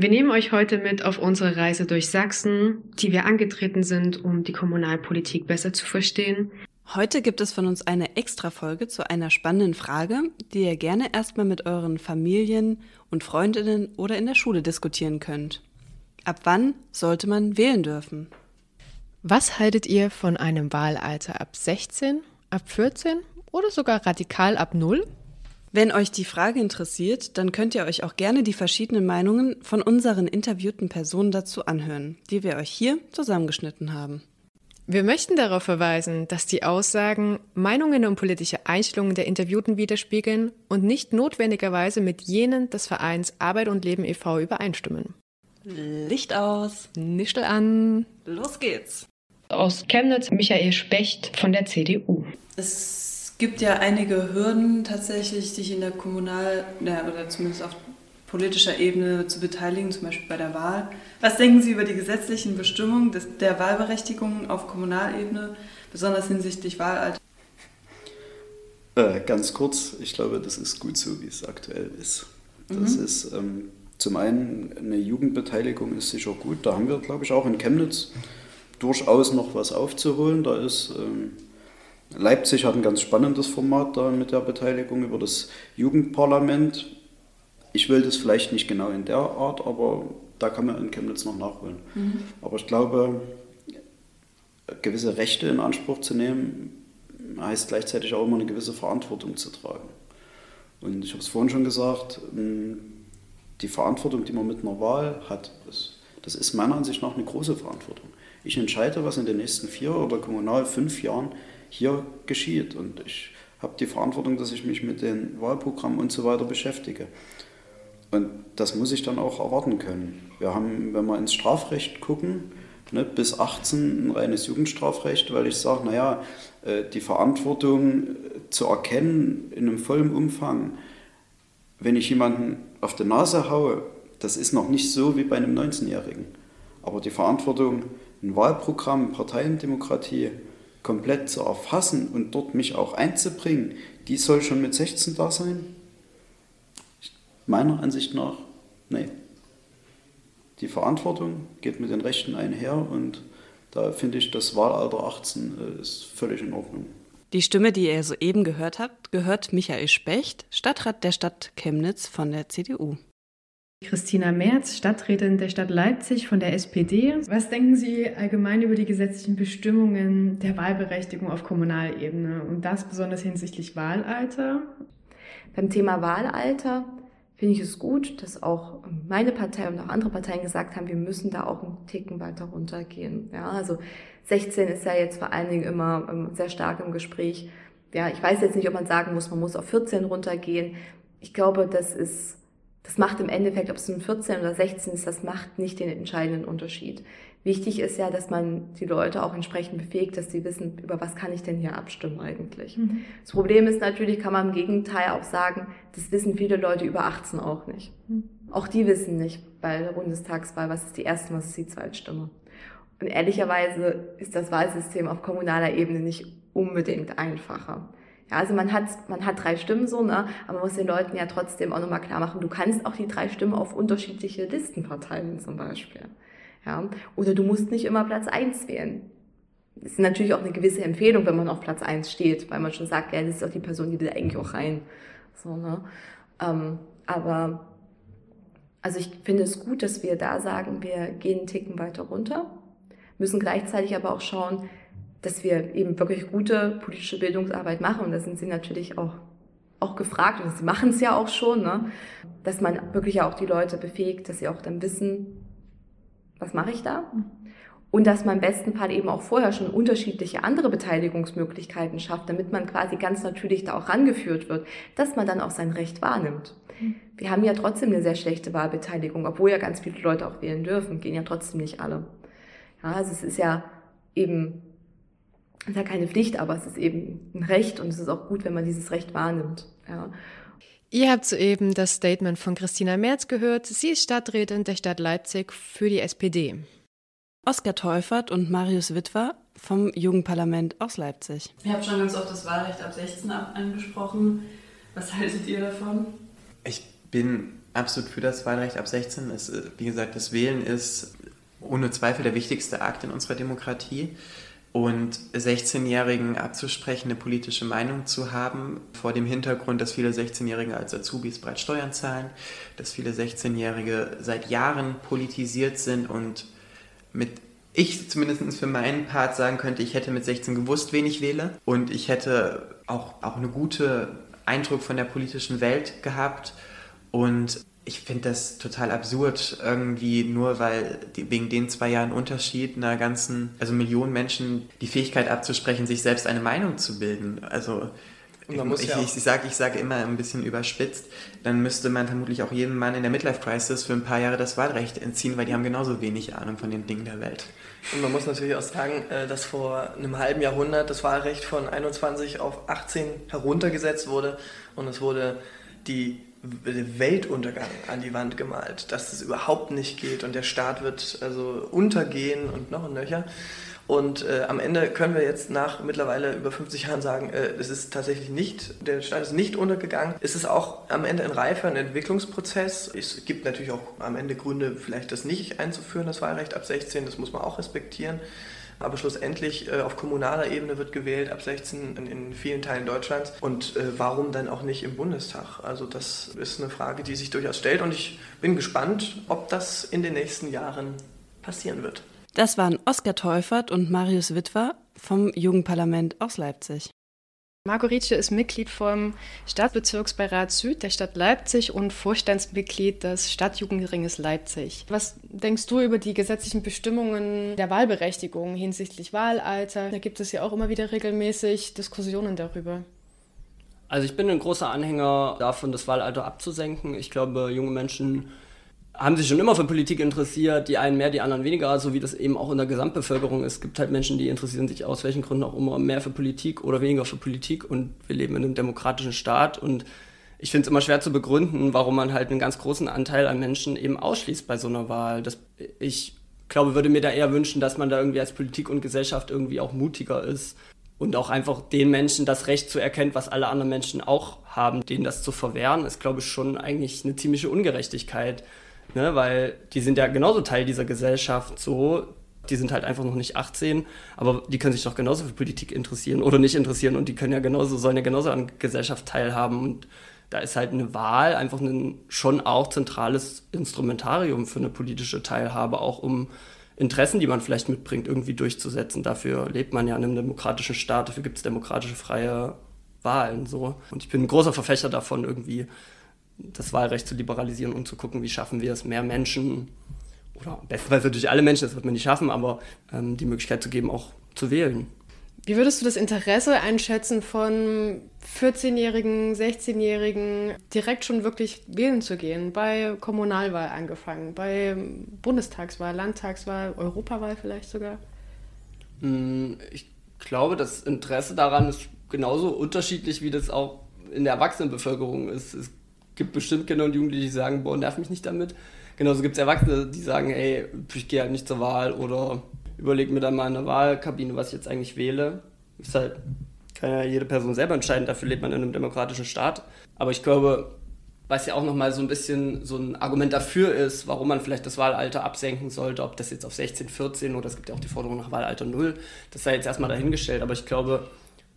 Wir nehmen euch heute mit auf unsere Reise durch Sachsen, die wir angetreten sind, um die Kommunalpolitik besser zu verstehen. Heute gibt es von uns eine Extra-Folge zu einer spannenden Frage, die ihr gerne erstmal mit euren Familien und Freundinnen oder in der Schule diskutieren könnt. Ab wann sollte man wählen dürfen? Was haltet ihr von einem Wahlalter ab 16, ab 14 oder sogar radikal ab 0? Wenn euch die Frage interessiert, dann könnt ihr euch auch gerne die verschiedenen Meinungen von unseren interviewten Personen dazu anhören, die wir euch hier zusammengeschnitten haben. Wir möchten darauf verweisen, dass die Aussagen Meinungen und politische Einstellungen der Interviewten widerspiegeln und nicht notwendigerweise mit jenen des Vereins Arbeit und Leben e.V. übereinstimmen. Licht aus, Nischel an, los geht's. Aus Chemnitz Michael Specht von der CDU. Es gibt ja einige Hürden tatsächlich, sich in der Kommunal- oder zumindest auf politischer Ebene zu beteiligen, zum Beispiel bei der Wahl. Was denken Sie über die gesetzlichen Bestimmungen des, der Wahlberechtigung auf Kommunalebene, besonders hinsichtlich Wahlalter? Äh, ganz kurz, ich glaube, das ist gut so, wie es aktuell ist. Das mhm. ist ähm, zum einen eine Jugendbeteiligung ist sicher gut. Da haben wir, glaube ich, auch in Chemnitz durchaus noch was aufzuholen. Da ist ähm, Leipzig hat ein ganz spannendes Format da mit der Beteiligung über das Jugendparlament. Ich will das vielleicht nicht genau in der Art, aber da kann man in Chemnitz noch nachholen. Mhm. Aber ich glaube, gewisse Rechte in Anspruch zu nehmen, heißt gleichzeitig auch immer eine gewisse Verantwortung zu tragen. Und ich habe es vorhin schon gesagt, die Verantwortung, die man mit einer Wahl hat, das ist meiner Ansicht nach eine große Verantwortung. Ich entscheide, was in den nächsten vier oder kommunal fünf Jahren hier geschieht. Und ich habe die Verantwortung, dass ich mich mit den Wahlprogrammen und so weiter beschäftige. Und das muss ich dann auch erwarten können. Wir haben, wenn wir ins Strafrecht gucken, ne, bis 18 ein reines Jugendstrafrecht, weil ich sage, naja, äh, die Verantwortung zu erkennen in einem vollen Umfang, wenn ich jemanden auf die Nase haue, das ist noch nicht so wie bei einem 19-Jährigen. Aber die Verantwortung, ein Wahlprogramm, Parteiendemokratie, komplett zu erfassen und dort mich auch einzubringen, die soll schon mit 16 da sein? Meiner Ansicht nach, nein. Die Verantwortung geht mit den Rechten einher und da finde ich, das Wahlalter 18 äh, ist völlig in Ordnung. Die Stimme, die ihr soeben gehört habt, gehört Michael Specht, Stadtrat der Stadt Chemnitz von der CDU. Christina Merz, Stadträtin der Stadt Leipzig von der SPD. Was denken Sie allgemein über die gesetzlichen Bestimmungen der Wahlberechtigung auf Kommunalebene und das besonders hinsichtlich Wahlalter? Beim Thema Wahlalter finde ich es gut, dass auch meine Partei und auch andere Parteien gesagt haben, wir müssen da auch einen Ticken weiter runtergehen. Ja, also 16 ist ja jetzt vor allen Dingen immer ähm, sehr stark im Gespräch. Ja, ich weiß jetzt nicht, ob man sagen muss, man muss auf 14 runtergehen. Ich glaube, das ist das macht im Endeffekt, ob es nun 14 oder 16 ist, das macht nicht den entscheidenden Unterschied. Wichtig ist ja, dass man die Leute auch entsprechend befähigt, dass sie wissen, über was kann ich denn hier abstimmen eigentlich. Mhm. Das Problem ist natürlich, kann man im Gegenteil auch sagen, das wissen viele Leute über 18 auch nicht. Mhm. Auch die wissen nicht bei der Bundestagswahl, was ist die erste, was ist die Zweitstimme. Und ehrlicherweise ist das Wahlsystem auf kommunaler Ebene nicht unbedingt einfacher. Ja, also man hat, man hat drei Stimmen so, ne? aber man muss den Leuten ja trotzdem auch nochmal klar machen, du kannst auch die drei Stimmen auf unterschiedliche Listen verteilen zum Beispiel. Ja? Oder du musst nicht immer Platz eins wählen. Das ist natürlich auch eine gewisse Empfehlung, wenn man auf Platz eins steht, weil man schon sagt, ja, das ist auch die Person, die will eigentlich auch rein. So, ne? Ähm, aber also ich finde es gut, dass wir da sagen, wir gehen einen Ticken weiter runter, müssen gleichzeitig aber auch schauen, dass wir eben wirklich gute politische Bildungsarbeit machen. Und da sind sie natürlich auch, auch gefragt, und sie machen es ja auch schon, ne? dass man wirklich auch die Leute befähigt, dass sie auch dann wissen, was mache ich da? Und dass man im besten Fall eben auch vorher schon unterschiedliche andere Beteiligungsmöglichkeiten schafft, damit man quasi ganz natürlich da auch rangeführt wird, dass man dann auch sein Recht wahrnimmt. Wir haben ja trotzdem eine sehr schlechte Wahlbeteiligung, obwohl ja ganz viele Leute auch wählen dürfen, gehen ja trotzdem nicht alle. Ja, also es ist ja eben, ist ja keine Pflicht, aber es ist eben ein Recht und es ist auch gut, wenn man dieses Recht wahrnimmt. Ja. Ihr habt soeben das Statement von Christina Merz gehört. Sie ist Stadträtin der Stadt Leipzig für die SPD. Oskar Teufert und Marius Witwer vom Jugendparlament aus Leipzig. Ihr habt schon ganz oft das Wahlrecht ab 16 angesprochen. Was haltet ihr davon? Ich bin absolut für das Wahlrecht ab 16. Es, wie gesagt, das Wählen ist ohne Zweifel der wichtigste Akt in unserer Demokratie. Und 16-Jährigen abzusprechen, eine politische Meinung zu haben, vor dem Hintergrund, dass viele 16-Jährige als Azubis bereits Steuern zahlen, dass viele 16-Jährige seit Jahren politisiert sind und mit ich zumindest für meinen Part sagen könnte, ich hätte mit 16 gewusst, wen ich wähle. Und ich hätte auch, auch einen guten Eindruck von der politischen Welt gehabt. Und ich finde das total absurd, irgendwie nur weil die, wegen den zwei Jahren Unterschied einer ganzen, also Millionen Menschen die Fähigkeit abzusprechen, sich selbst eine Meinung zu bilden. Also ich, ich, ja ich, sage ich sage immer ein bisschen überspitzt, dann müsste man vermutlich auch jedem Mann in der Midlife Crisis für ein paar Jahre das Wahlrecht entziehen, weil die haben genauso wenig Ahnung von den Dingen der Welt. Und man muss natürlich auch sagen, äh, dass vor einem halben Jahrhundert das Wahlrecht von 21 auf 18 heruntergesetzt wurde und es wurde die Weltuntergang an die Wand gemalt, dass es überhaupt nicht geht und der Staat wird also untergehen und noch ein Nöcher. Und äh, am Ende können wir jetzt nach mittlerweile über 50 Jahren sagen, äh, es ist tatsächlich nicht, der Staat ist nicht untergegangen. Es ist auch am Ende ein reifer ein Entwicklungsprozess. Es gibt natürlich auch am Ende Gründe, vielleicht das nicht einzuführen, das Wahlrecht ab 16, das muss man auch respektieren. Aber schlussendlich äh, auf kommunaler Ebene wird gewählt ab 16 in, in vielen Teilen Deutschlands. Und äh, warum dann auch nicht im Bundestag? Also das ist eine Frage, die sich durchaus stellt. Und ich bin gespannt, ob das in den nächsten Jahren passieren wird. Das waren Oskar Teufert und Marius Witwer vom Jugendparlament aus Leipzig. Marco Rietsche ist Mitglied vom Stadtbezirksbeirat Süd der Stadt Leipzig und Vorstandsmitglied des Stadtjugendringes Leipzig. Was denkst du über die gesetzlichen Bestimmungen der Wahlberechtigung hinsichtlich Wahlalter? Da gibt es ja auch immer wieder regelmäßig Diskussionen darüber. Also ich bin ein großer Anhänger davon, das Wahlalter abzusenken. Ich glaube, junge Menschen haben sich schon immer für Politik interessiert, die einen mehr, die anderen weniger, so wie das eben auch in der Gesamtbevölkerung ist. Es gibt halt Menschen, die interessieren sich aus welchen Gründen auch immer mehr für Politik oder weniger für Politik und wir leben in einem demokratischen Staat und ich finde es immer schwer zu begründen, warum man halt einen ganz großen Anteil an Menschen eben ausschließt bei so einer Wahl. Das, ich glaube, würde mir da eher wünschen, dass man da irgendwie als Politik und Gesellschaft irgendwie auch mutiger ist und auch einfach den Menschen das Recht zu erkennen, was alle anderen Menschen auch haben, denen das zu verwehren, ist, glaube ich, schon eigentlich eine ziemliche Ungerechtigkeit ne? weil die sind ja genauso Teil dieser Gesellschaft so. Die sind halt einfach noch nicht 18, aber die können sich doch genauso für Politik interessieren oder nicht interessieren und die können ja genauso, sollen ja genauso an Gesellschaft teilhaben und da ist halt eine Wahl einfach ein schon auch zentrales Instrumentarium für eine politische Teilhabe, auch um Interessen, die man vielleicht mitbringt, irgendwie durchzusetzen. Dafür lebt man ja in einem demokratischen Staat, dafür gibt es demokratische freie Wahlen so. Und ich bin ein großer Verfechter davon, irgendwie das Wahlrecht zu liberalisieren und zu gucken, wie schaffen wir es, mehr Menschen oder bestenfalls natürlich alle Menschen, das wird man nicht schaffen, aber ähm, die Möglichkeit zu geben, auch zu wählen. Wie würdest du das Interesse einschätzen von 14-Jährigen, 16-Jährigen, direkt schon wirklich wählen zu gehen? Bei Kommunalwahl angefangen, bei Bundestagswahl, Landtagswahl, Europawahl vielleicht sogar? Hm, ich glaube, das Interesse daran ist genauso unterschiedlich, wie das auch in der Erwachsenenbevölkerung ist. Es gibt bestimmt Kinder und Jugendliche, die sagen, boah, nerv mich nicht damit. Genauso gibt es Erwachsene, die sagen, hey, ich gehe halt nicht zur Wahl oder überlege mir dann mal in der Wahlkabine, was ich jetzt eigentlich wähle. Ist halt, kann ja jede Person selber entscheiden, dafür lebt man in einem demokratischen Staat. Aber ich glaube, was ja auch nochmal so ein bisschen so ein Argument dafür ist, warum man vielleicht das Wahlalter absenken sollte, ob das jetzt auf 16, 14 oder es gibt ja auch die Forderung nach Wahlalter 0, das sei jetzt erstmal dahingestellt. Aber ich glaube,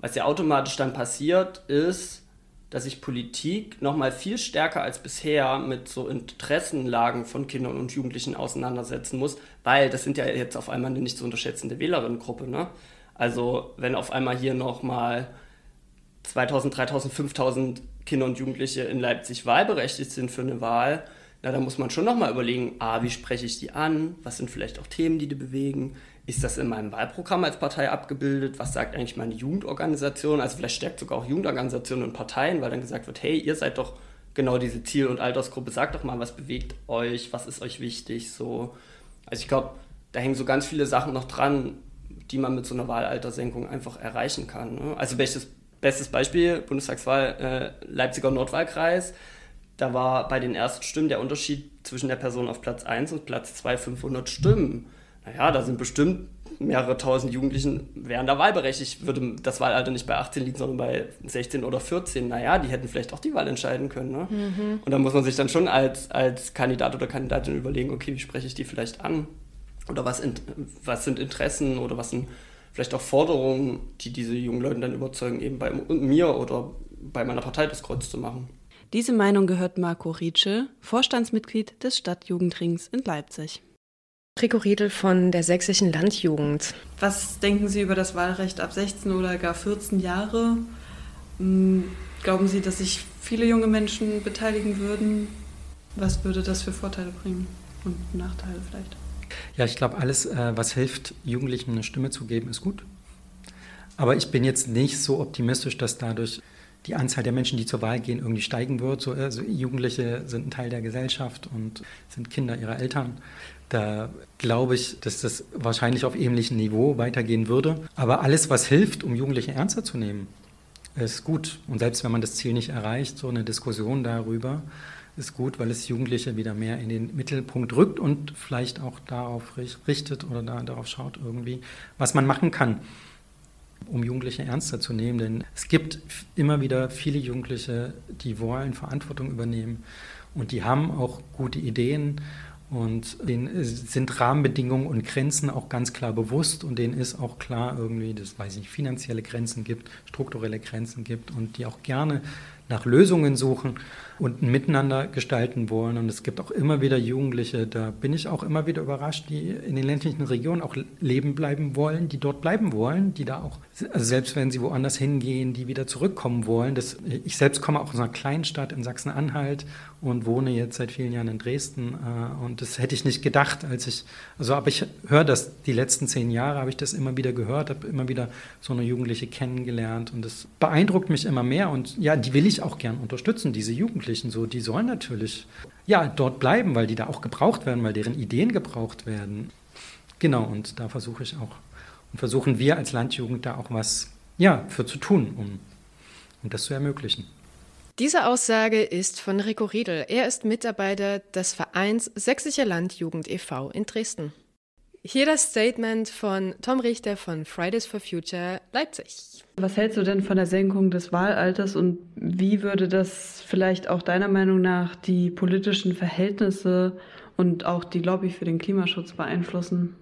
was ja automatisch dann passiert, ist, dass sich Politik noch mal viel stärker als bisher mit so Interessenlagen von Kindern und Jugendlichen auseinandersetzen muss, weil das sind ja jetzt auf einmal eine nicht zu unterschätzende Wählerinnengruppe. Ne? Also wenn auf einmal hier noch mal 2000, 3000, 5000 Kinder und Jugendliche in Leipzig wahlberechtigt sind für eine Wahl, na, da muss man schon noch mal überlegen, ah, wie spreche ich die an? Was sind vielleicht auch Themen, die die bewegen? Ist das in meinem Wahlprogramm als Partei abgebildet? Was sagt eigentlich meine Jugendorganisation? Also vielleicht stärkt sogar auch Jugendorganisationen und Parteien, weil dann gesagt wird, hey, ihr seid doch genau diese Ziel- und Altersgruppe, sagt doch mal, was bewegt euch, was ist euch wichtig, so. Also ich glaube, da hängen so ganz viele Sachen noch dran, die man mit so einer Wahlaltersenkung einfach erreichen kann. Ne? Also bestes, bestes Beispiel, Bundestagswahl äh, Leipziger Nordwahlkreis. Da war bei den ersten Stimmen der Unterschied zwischen der Person auf Platz 1 und Platz 2 500 Stimmen. Naja, da sind bestimmt mehrere tausend Jugendlichen wären da wahlberechtigt, würde das Wahlalter nicht bei 18 liegen, sondern bei 16 oder 14. Naja, die hätten vielleicht auch die Wahl entscheiden können. Ne? Mhm. Und da muss man sich dann schon als, als Kandidat oder Kandidatin überlegen, okay, wie spreche ich die vielleicht an? Oder was, was sind Interessen oder was sind vielleicht auch Forderungen, die diese jungen Leute dann überzeugen, eben bei mir oder bei meiner Partei das Kreuz zu machen. Diese Meinung gehört Marco Rietsche, Vorstandsmitglied des Stadtjugendrings in Leipzig. Rico Riedel von der Sächsischen Landjugend. Was denken Sie über das Wahlrecht ab 16 oder gar 14 Jahre? Hm, glauben Sie, dass sich viele junge Menschen beteiligen würden? Was würde das für Vorteile bringen und Nachteile vielleicht? Ja, ich glaube, alles, äh, was hilft, Jugendlichen eine Stimme zu geben, ist gut. Aber ich bin jetzt nicht so optimistisch, dass dadurch die Anzahl der Menschen, die zur Wahl gehen, irgendwie steigen wird. So, also Jugendliche sind ein Teil der Gesellschaft und sind Kinder ihrer Eltern. Da glaube ich, dass das wahrscheinlich auf ähnlichem Niveau weitergehen würde. Aber alles, was hilft, um Jugendliche ernster zu nehmen, ist gut. Und selbst wenn man das Ziel nicht erreicht, so eine Diskussion darüber ist gut, weil es Jugendliche wieder mehr in den Mittelpunkt rückt und vielleicht auch darauf richtet oder da, darauf schaut irgendwie, was man machen kann, um Jugendliche ernster zu nehmen. Denn es gibt immer wieder viele Jugendliche, die wollen Verantwortung übernehmen und die haben auch gute Ideen und denen sind Rahmenbedingungen und Grenzen auch ganz klar bewusst und denen ist auch klar irgendwie, dass weiß ich, finanzielle Grenzen gibt, strukturelle Grenzen gibt und die auch gerne nach Lösungen suchen und ein Miteinander gestalten wollen. Und es gibt auch immer wieder Jugendliche, da bin ich auch immer wieder überrascht, die in den ländlichen Regionen auch leben bleiben wollen, die dort bleiben wollen, die da auch, also selbst wenn sie woanders hingehen, die wieder zurückkommen wollen. Das, ich selbst komme auch aus einer kleinen Stadt in Sachsen-Anhalt und wohne jetzt seit vielen Jahren in Dresden. Äh, und das hätte ich nicht gedacht, als ich, also aber ich höre das, die letzten zehn Jahre habe ich das immer wieder gehört, habe immer wieder so eine Jugendliche kennengelernt und das beeindruckt mich immer mehr. Und ja, die will ich auch gern unterstützen, diese Jugendlichen. Jugendlichen so, die sollen natürlich ja dort bleiben, weil die da auch gebraucht werden, weil deren Ideen gebraucht werden. Genau, und da versuche ich auch und versuchen wir als Landjugend da auch was ja, für zu tun, um, um das zu ermöglichen. Diese Aussage ist von Rico Riedel. Er ist Mitarbeiter des Vereins Sächsische Landjugend e.V. in Dresden. Hier das Statement von Tom Richter von Fridays for Future Leipzig. Was hältst du denn von der Senkung des Wahlalters und wie würde das vielleicht auch deiner Meinung nach die politischen Verhältnisse und auch die Lobby für den Klimaschutz beeinflussen?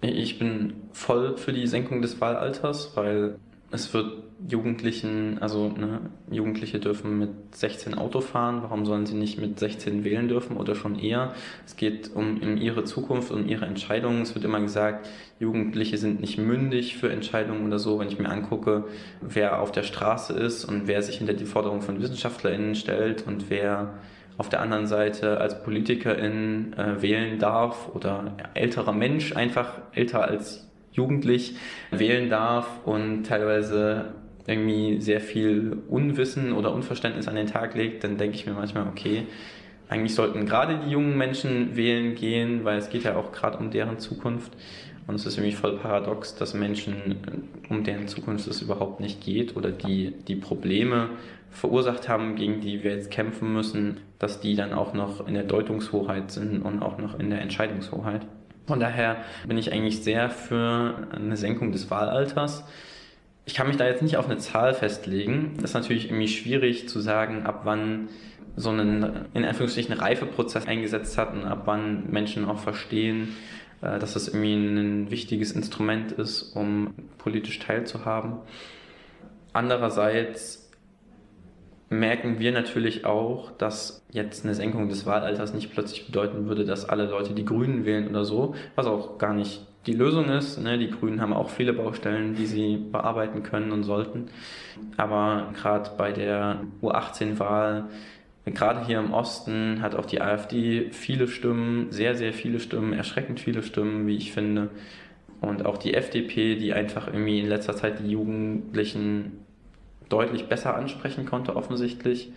Ich bin voll für die Senkung des Wahlalters, weil es wird Jugendlichen, also ne, Jugendliche dürfen mit 16 Auto fahren, warum sollen sie nicht mit 16 wählen dürfen oder schon eher? Es geht um, um ihre Zukunft, um ihre Entscheidungen. Es wird immer gesagt, Jugendliche sind nicht mündig für Entscheidungen oder so. Wenn ich mir angucke, wer auf der Straße ist und wer sich hinter die Forderungen von WissenschaftlerInnen stellt und wer auf der anderen Seite als Politikerin äh, wählen darf oder älterer Mensch einfach älter als jugendlich wählen darf und teilweise irgendwie sehr viel Unwissen oder Unverständnis an den Tag legt, dann denke ich mir manchmal, okay, eigentlich sollten gerade die jungen Menschen wählen gehen, weil es geht ja auch gerade um deren Zukunft. Und es ist irgendwie voll paradox, dass Menschen, um deren Zukunft es überhaupt nicht geht oder die die Probleme verursacht haben, gegen die wir jetzt kämpfen müssen, dass die dann auch noch in der Deutungshoheit sind und auch noch in der Entscheidungshoheit. Von daher bin ich eigentlich sehr für eine Senkung des Wahlalters. Ich kann mich da jetzt nicht auf eine Zahl festlegen. Das ist natürlich irgendwie schwierig zu sagen, ab wann so ein in Anführungsstrichen Reifeprozess eingesetzt hat und ab wann Menschen auch verstehen, äh, dass das irgendwie ein wichtiges Instrument ist, um politisch teilzuhaben. Andererseits merken wir natürlich auch, dass jetzt eine Senkung des Wahlalters nicht plötzlich bedeuten würde, dass alle Leute die Grünen wählen oder so, was auch gar nicht die Lösung ist. Ne? Die Grünen haben auch viele Baustellen, die sie bearbeiten können und sollten. Aber gerade bei der U18-Wahl, gerade hier im Osten, hat auch die AfD viele Stimmen, sehr, sehr viele Stimmen, erschreckend viele Stimmen, wie ich finde. Und auch die FDP, die einfach irgendwie in letzter Zeit die Jugendlichen deutlich besser ansprechen konnte, offensichtlich.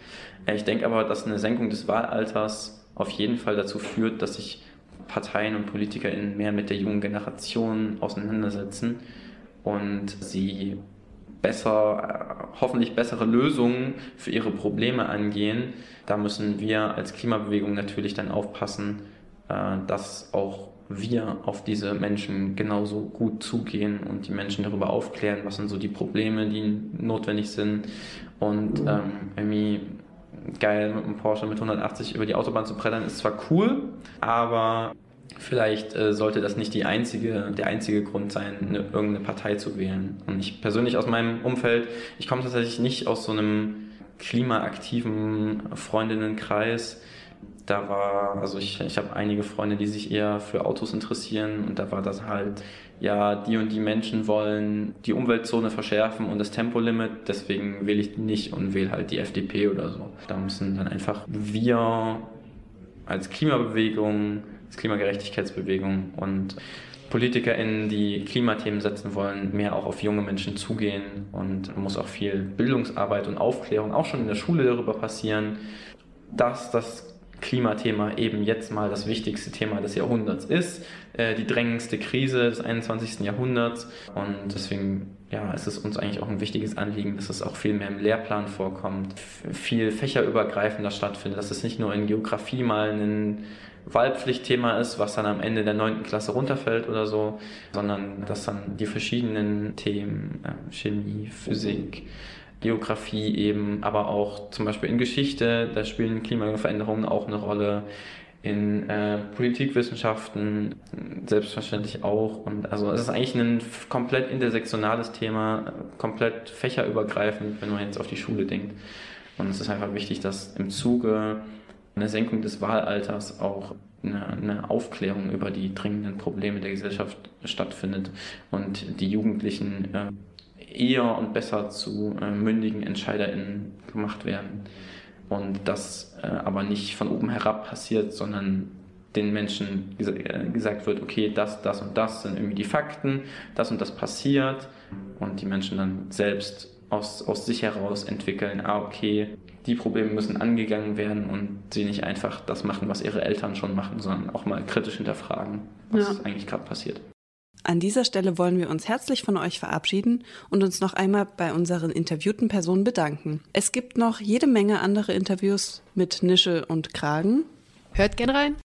Äh, ich denke aber, dass eine Senkung des Wahlalters auf jeden Fall dazu führt, dass sich Parteien und PolitikerInnen mehr mit der jungen Generation auseinandersetzen und sie besser, äh, hoffentlich bessere Lösungen für ihre Probleme angehen. Da müssen wir als Klimabewegung natürlich dann aufpassen, äh, dass auch wir auf diese Menschen genauso gut zugehen und die Menschen darüber aufklären, was sind so die Probleme, die notwendig sind. Und ähm, irgendwie geil mit einem Porsche mit 180 über die Autobahn zu brettern, ist zwar cool, aber vielleicht äh, sollte das nicht die einzige, der einzige Grund sein, eine, irgendeine Partei zu wählen. Und ich persönlich aus meinem Umfeld, ich komme tatsächlich nicht aus so einem klimaaktiven Freundinnenkreis da war, also ich, ich habe einige Freunde, die sich eher für Autos interessieren und da war das halt, ja, die und die Menschen wollen die Umweltzone verschärfen und das Tempolimit, deswegen wähle ich nicht und wähle halt die FDP oder so. Da müssen dann einfach wir als Klimabewegung, als Klimagerechtigkeitsbewegung und PolitikerInnen, die Klimathemen setzen wollen, mehr auch auf junge Menschen zugehen und muss auch viel Bildungsarbeit und Aufklärung auch schon in der Schule darüber passieren, dass das Klimathema eben jetzt mal das wichtigste Thema des Jahrhunderts ist, äh, die drängendste Krise des 21. Jahrhunderts. Und deswegen ja, ist es uns eigentlich auch ein wichtiges Anliegen, dass es auch viel mehr im Lehrplan vorkommt, viel fächerübergreifender stattfindet, dass es nicht nur in Geografie mal ein Wahlpflichtthema ist, was dann am Ende der 9. Klasse runterfällt oder so, sondern dass dann die verschiedenen Themen, äh, Chemie, Physik, Geografie eben, aber auch zum Beispiel in Geschichte, da spielen Klimaveränderungen auch eine Rolle. In äh, Politikwissenschaften selbstverständlich auch. Und also es ist eigentlich ein komplett intersektionales Thema, komplett fächerübergreifend, wenn man jetzt auf die Schule denkt. Und es ist einfach wichtig, dass im Zuge einer Senkung des Wahlalters auch eine, eine, Aufklärung über die dringenden Probleme der Gesellschaft stattfindet und die Jugendlichen äh, eher und besser zu äh, mündigen EntscheiderInnen gemacht werden. Und das äh, aber nicht von oben herab passiert, sondern den Menschen ges äh, gesagt wird, okay, das, das und das sind irgendwie die Fakten, das und das passiert und die Menschen dann selbst aus, aus sich heraus entwickeln, ah, okay, die Probleme müssen angegangen werden und sie nicht einfach das machen, was ihre Eltern schon machen, sondern auch mal kritisch hinterfragen, was ja. eigentlich gerade passiert. An dieser Stelle wollen wir uns herzlich von euch verabschieden und uns noch einmal bei unseren interviewten Personen bedanken. Es gibt noch jede Menge andere Interviews mit Nische und Kragen. Hört gern rein.